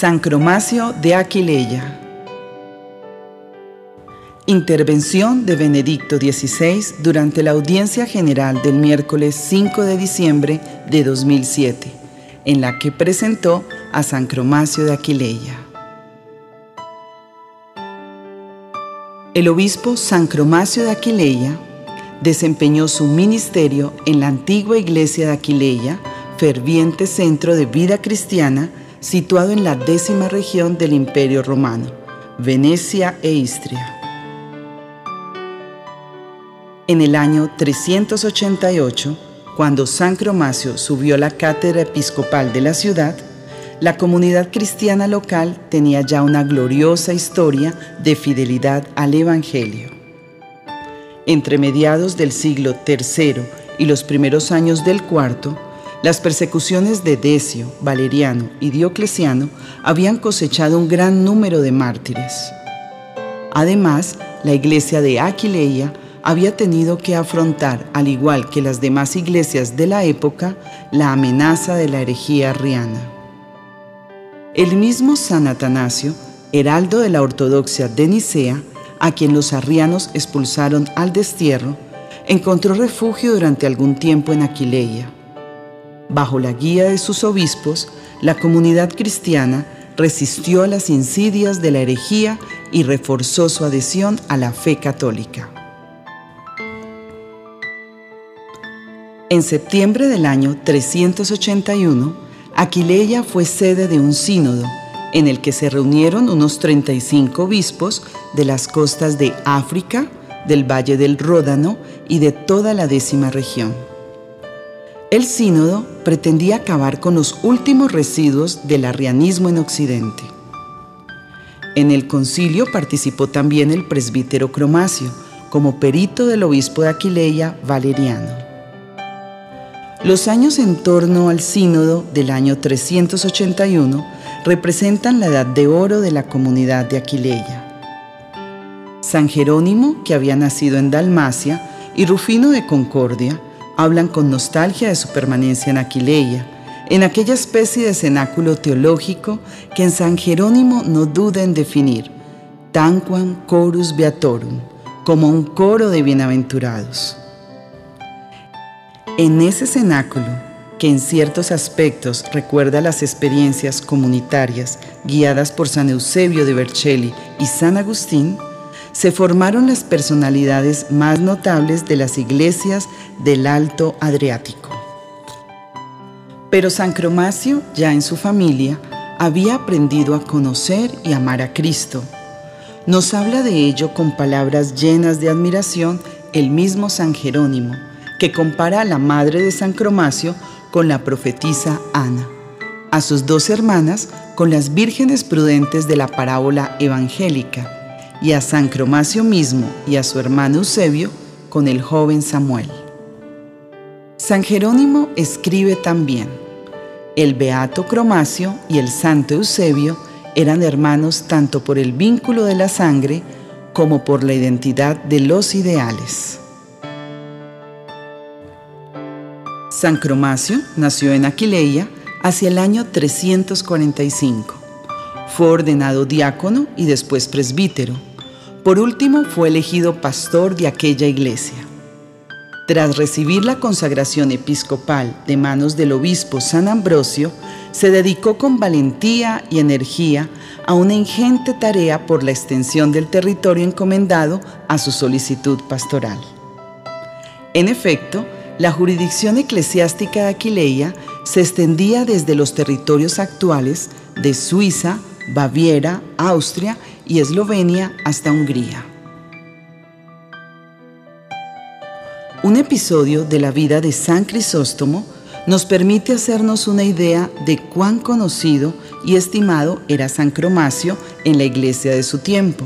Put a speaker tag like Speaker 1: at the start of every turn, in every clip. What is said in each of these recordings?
Speaker 1: San Cromacio de Aquileia. Intervención de Benedicto XVI durante la audiencia general del miércoles 5 de diciembre de 2007, en la que presentó a San Cromacio de Aquileia. El obispo San Cromacio de Aquileia desempeñó su ministerio en la antigua iglesia de Aquileia, ferviente centro de vida cristiana situado en la décima región del Imperio Romano, Venecia e Istria. En el año 388, cuando San Cromacio subió a la cátedra episcopal de la ciudad, la comunidad cristiana local tenía ya una gloriosa historia de fidelidad al Evangelio. Entre mediados del siglo III y los primeros años del IV, las persecuciones de Decio, Valeriano y Diocleciano habían cosechado un gran número de mártires. Además, la iglesia de Aquileia había tenido que afrontar, al igual que las demás iglesias de la época, la amenaza de la herejía arriana. El mismo San Atanasio, heraldo de la ortodoxia de Nicea, a quien los arrianos expulsaron al destierro, encontró refugio durante algún tiempo en Aquileia. Bajo la guía de sus obispos, la comunidad cristiana resistió a las insidias de la herejía y reforzó su adhesión a la fe católica. En septiembre del año 381, Aquileia fue sede de un sínodo en el que se reunieron unos 35 obispos de las costas de África, del Valle del Ródano y de toda la décima región. El sínodo pretendía acabar con los últimos residuos del arrianismo en Occidente. En el concilio participó también el presbítero Cromacio, como perito del obispo de Aquileia, Valeriano. Los años en torno al sínodo del año 381 representan la edad de oro de la comunidad de Aquileia. San Jerónimo, que había nacido en Dalmacia, y Rufino de Concordia hablan con nostalgia de su permanencia en Aquileia, en aquella especie de cenáculo teológico que en San Jerónimo no duda en definir, tanquam chorus beatorum, como un coro de bienaventurados. En ese cenáculo, que en ciertos aspectos recuerda las experiencias comunitarias guiadas por San Eusebio de Vercelli y San Agustín, se formaron las personalidades más notables de las iglesias del Alto Adriático. Pero San Cromacio, ya en su familia, había aprendido a conocer y amar a Cristo. Nos habla de ello con palabras llenas de admiración el mismo San Jerónimo, que compara a la madre de San Cromacio con la profetisa Ana, a sus dos hermanas con las vírgenes prudentes de la parábola evangélica, y a San Cromacio mismo y a su hermano Eusebio con el joven Samuel. San Jerónimo escribe también, el beato Cromacio y el santo Eusebio eran hermanos tanto por el vínculo de la sangre como por la identidad de los ideales. San Cromacio nació en Aquileia hacia el año 345. Fue ordenado diácono y después presbítero. Por último, fue elegido pastor de aquella iglesia. Tras recibir la consagración episcopal de manos del obispo San Ambrosio, se dedicó con valentía y energía a una ingente tarea por la extensión del territorio encomendado a su solicitud pastoral. En efecto, la jurisdicción eclesiástica de Aquileia se extendía desde los territorios actuales de Suiza, Baviera, Austria y Eslovenia hasta Hungría. Un episodio de la vida de San Crisóstomo nos permite hacernos una idea de cuán conocido y estimado era San Cromacio en la iglesia de su tiempo.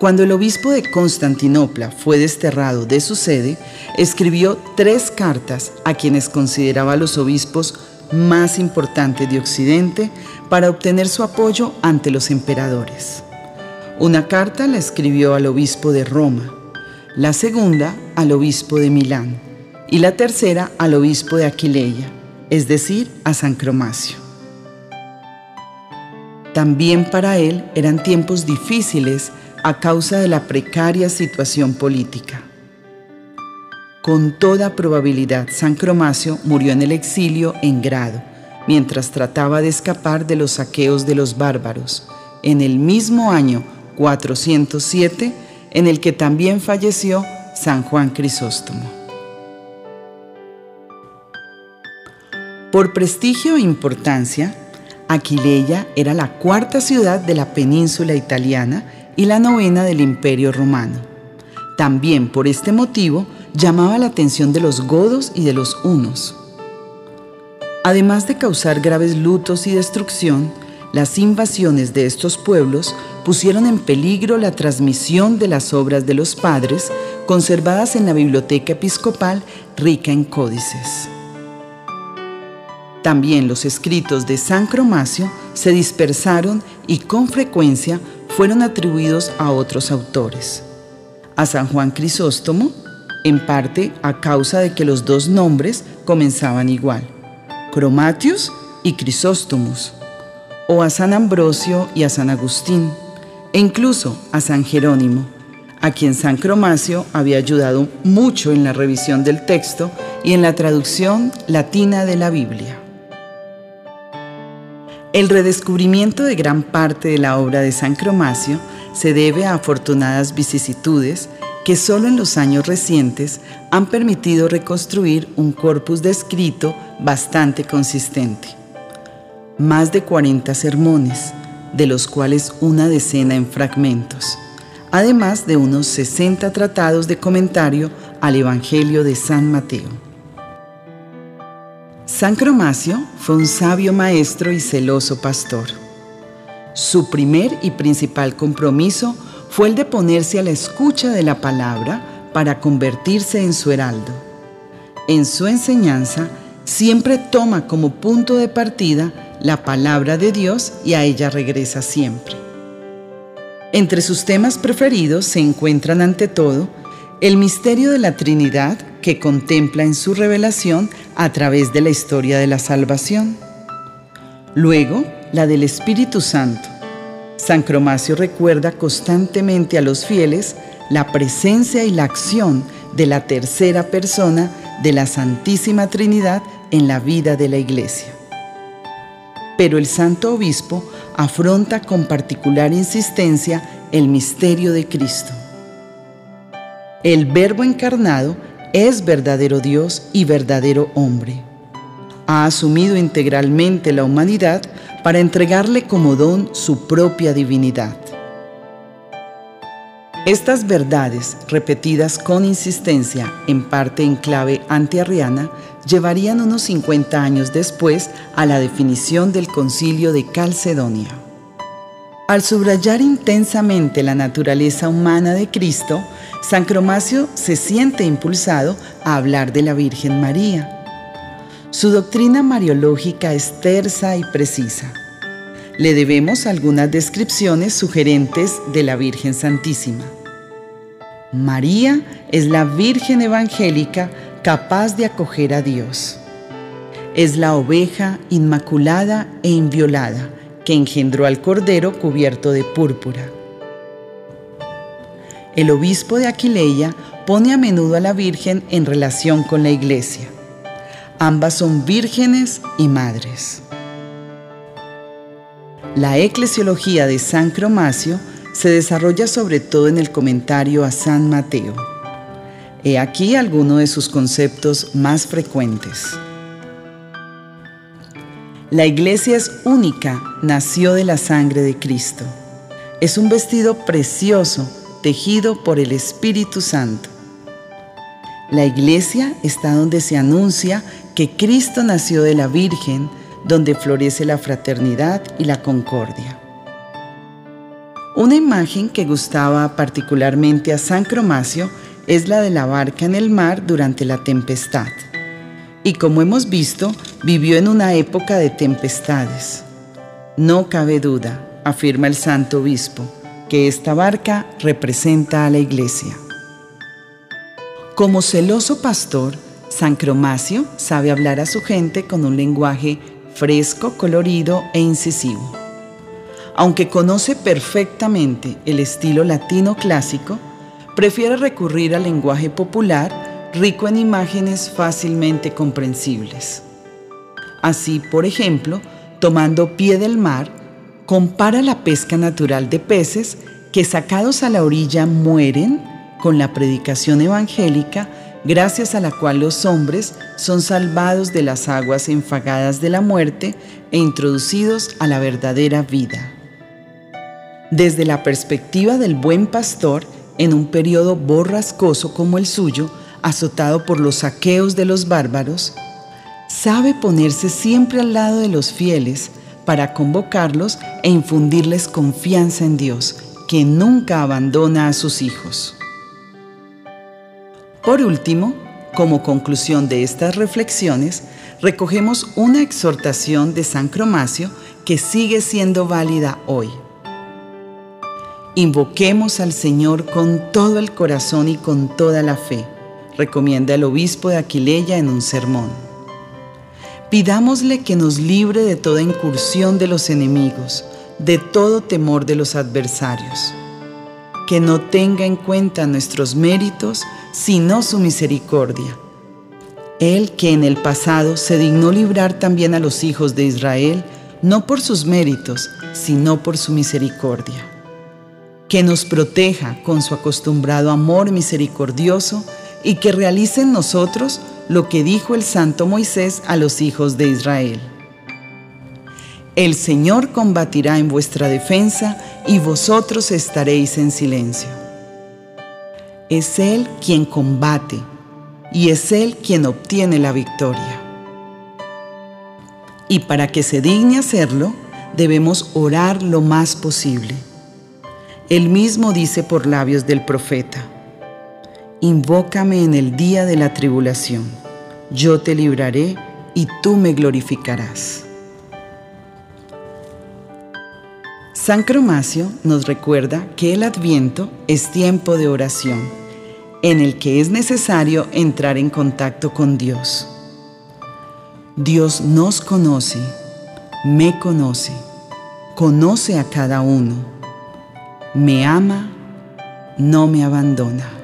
Speaker 1: Cuando el obispo de Constantinopla fue desterrado de su sede, escribió tres cartas a quienes consideraba los obispos más importantes de Occidente para obtener su apoyo ante los emperadores. Una carta la escribió al obispo de Roma, la segunda al obispo de Milán y la tercera al obispo de Aquileia, es decir, a San Cromacio. También para él eran tiempos difíciles a causa de la precaria situación política. Con toda probabilidad, San Cromacio murió en el exilio en Grado, mientras trataba de escapar de los saqueos de los bárbaros, en el mismo año 407 en el que también falleció San Juan Crisóstomo. Por prestigio e importancia, Aquileia era la cuarta ciudad de la península italiana y la novena del Imperio Romano. También por este motivo llamaba la atención de los godos y de los hunos. Además de causar graves lutos y destrucción, las invasiones de estos pueblos pusieron en peligro la transmisión de las obras de los padres conservadas en la biblioteca episcopal rica en códices. También los escritos de San Cromacio se dispersaron y con frecuencia fueron atribuidos a otros autores. A San Juan Crisóstomo, en parte a causa de que los dos nombres comenzaban igual, Cromatius y Crisóstomos, o a San Ambrosio y a San Agustín, e incluso a San Jerónimo, a quien San Cromacio había ayudado mucho en la revisión del texto y en la traducción latina de la Biblia. El redescubrimiento de gran parte de la obra de San Cromacio se debe a afortunadas vicisitudes que solo en los años recientes han permitido reconstruir un corpus de escrito bastante consistente. Más de 40 sermones, de los cuales una decena en fragmentos, además de unos 60 tratados de comentario al Evangelio de San Mateo. San Cromacio fue un sabio maestro y celoso pastor. Su primer y principal compromiso fue el de ponerse a la escucha de la palabra para convertirse en su heraldo. En su enseñanza siempre toma como punto de partida la palabra de Dios y a ella regresa siempre. Entre sus temas preferidos se encuentran ante todo el misterio de la Trinidad que contempla en su revelación a través de la historia de la salvación. Luego, la del Espíritu Santo. San Cromacio recuerda constantemente a los fieles la presencia y la acción de la tercera persona de la Santísima Trinidad en la vida de la Iglesia. Pero el Santo Obispo afronta con particular insistencia el misterio de Cristo. El Verbo encarnado es verdadero Dios y verdadero hombre. Ha asumido integralmente la humanidad para entregarle como don su propia divinidad. Estas verdades, repetidas con insistencia, en parte en clave antiarriana, llevarían unos 50 años después a la definición del concilio de Calcedonia. Al subrayar intensamente la naturaleza humana de Cristo, San Cromacio se siente impulsado a hablar de la Virgen María. Su doctrina mariológica es tersa y precisa. Le debemos algunas descripciones sugerentes de la Virgen Santísima. María es la Virgen evangélica capaz de acoger a Dios. Es la oveja inmaculada e inviolada que engendró al Cordero cubierto de púrpura el obispo de Aquileia pone a menudo a la Virgen en relación con la iglesia. Ambas son vírgenes y madres. La eclesiología de San Cromacio se desarrolla sobre todo en el comentario a San Mateo. He aquí algunos de sus conceptos más frecuentes. La iglesia es única, nació de la sangre de Cristo. Es un vestido precioso tejido por el Espíritu Santo. La iglesia está donde se anuncia que Cristo nació de la Virgen, donde florece la fraternidad y la concordia. Una imagen que gustaba particularmente a San Cromacio es la de la barca en el mar durante la tempestad. Y como hemos visto, vivió en una época de tempestades. No cabe duda, afirma el santo obispo, que esta barca representa a la iglesia. Como celoso pastor, San Cromacio sabe hablar a su gente con un lenguaje fresco, colorido e incisivo. aunque conoce perfectamente el estilo latino clásico, prefiere recurrir al lenguaje popular rico en imágenes fácilmente comprensibles. Así, por ejemplo, tomando pie del mar, compara la pesca natural de peces que sacados a la orilla mueren con la predicación evangélica gracias a la cual los hombres son salvados de las aguas enfagadas de la muerte e introducidos a la verdadera vida. Desde la perspectiva del buen pastor, en un periodo borrascoso como el suyo, azotado por los saqueos de los bárbaros, sabe ponerse siempre al lado de los fieles para convocarlos e infundirles confianza en Dios, que nunca abandona a sus hijos. Por último, como conclusión de estas reflexiones, recogemos una exhortación de San Cromacio que sigue siendo válida hoy. Invoquemos al Señor con todo el corazón y con toda la fe, recomienda el obispo de Aquileia en un sermón. Pidámosle que nos libre de toda incursión de los enemigos, de todo temor de los adversarios que no tenga en cuenta nuestros méritos, sino su misericordia. Él que en el pasado se dignó librar también a los hijos de Israel, no por sus méritos, sino por su misericordia. Que nos proteja con su acostumbrado amor misericordioso y que realice en nosotros lo que dijo el santo Moisés a los hijos de Israel. El Señor combatirá en vuestra defensa y vosotros estaréis en silencio. Es Él quien combate y es Él quien obtiene la victoria. Y para que se digne hacerlo, debemos orar lo más posible. Él mismo dice por labios del profeta, Invócame en el día de la tribulación, yo te libraré y tú me glorificarás. San Cromacio nos recuerda que el adviento es tiempo de oración, en el que es necesario entrar en contacto con Dios. Dios nos conoce, me conoce, conoce a cada uno, me ama, no me abandona.